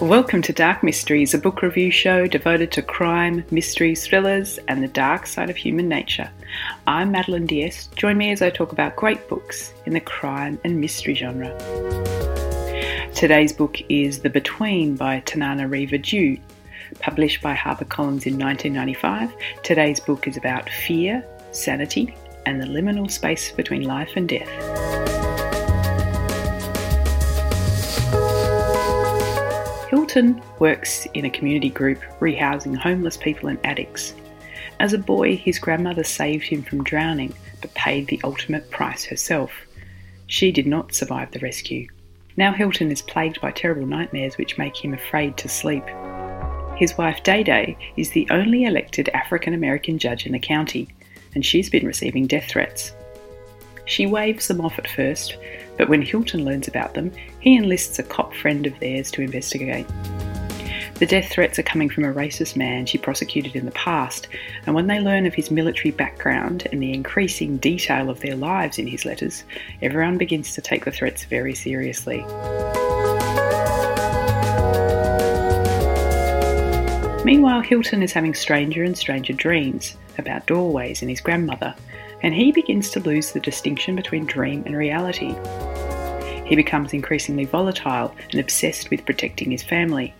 Welcome to Dark Mysteries, a book review show devoted to crime, mysteries, thrillers, and the dark side of human nature. I'm Madeleine d'Este. Join me as I talk about great books in the crime and mystery genre. Today's book is The Between by Tananarive Due. Published by HarperCollins in 1995, today's book is about fear, sanity, and the liminal space between life and death. Hilton works in a community group rehousing homeless people and addicts. As a boy, his grandmother saved him from drowning but paid the ultimate price herself. She did not survive the rescue. Now Hilton is plagued by terrible nightmares which make him afraid to sleep. His wife Day Day is the only elected African American judge in the county, and she's been receiving death threats. She waves them off at first, but when Hilton learns about them, he enlists a cop friend of theirs to investigate. The death threats are coming from a racist man she prosecuted in the past, and when they learn of his military background and the increasing detail of their lives in his letters, everyone begins to take the threats very seriously. Meanwhile, Hilton is having stranger and stranger dreams about doorways and his grandmother, and he begins to lose the distinction between dream and reality. He becomes increasingly volatile and obsessed with protecting his family.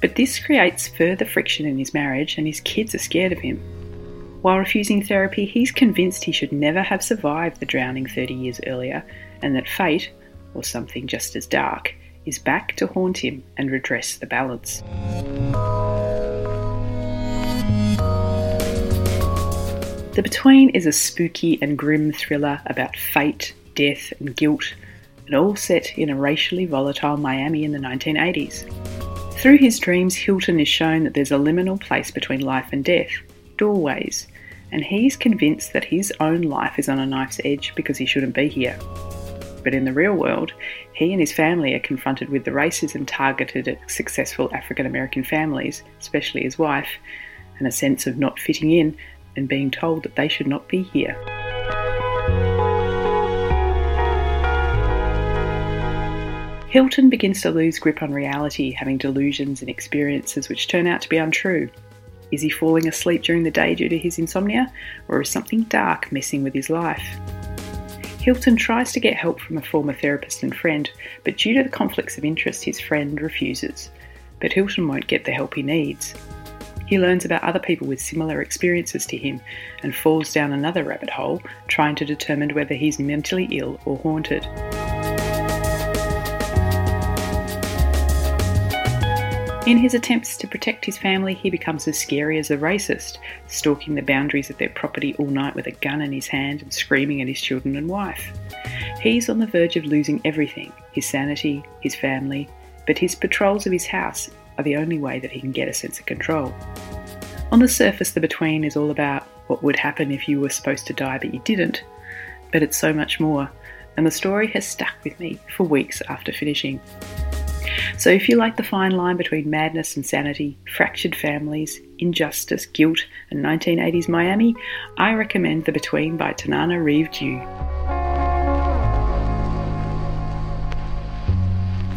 But this creates further friction in his marriage, and his kids are scared of him. While refusing therapy, he's convinced he should never have survived the drowning 30 years earlier, and that fate, or something just as dark, is back to haunt him and redress the balance. The Between is a spooky and grim thriller about fate, death, and guilt and all set in a racially volatile Miami in the 1980s. Through his dreams, Hilton is shown that there's a liminal place between life and death, doorways, and he's convinced that his own life is on a knife's edge because he shouldn't be here. But in the real world, he and his family are confronted with the racism targeted at successful African American families, especially his wife, and a sense of not fitting in and being told that they should not be here. Hilton begins to lose grip on reality, having delusions and experiences which turn out to be untrue. Is he falling asleep during the day due to his insomnia, or is something dark messing with his life? Hilton tries to get help from a former therapist and friend, but due to the conflicts of interest, his friend refuses. But Hilton won't get the help he needs. He learns about other people with similar experiences to him and falls down another rabbit hole, trying to determine whether he's mentally ill or haunted. In his attempts to protect his family, he becomes as scary as a racist, stalking the boundaries of their property all night with a gun in his hand and screaming at his children and wife. He's on the verge of losing everything his sanity, his family, but his patrols of his house are the only way that he can get a sense of control. On the surface, The Between is all about what would happen if you were supposed to die but you didn't, but it's so much more, and the story has stuck with me for weeks after finishing. So, if you like the fine line between madness and sanity, fractured families, injustice, guilt, and 1980s Miami, I recommend The Between by Tananarive Due.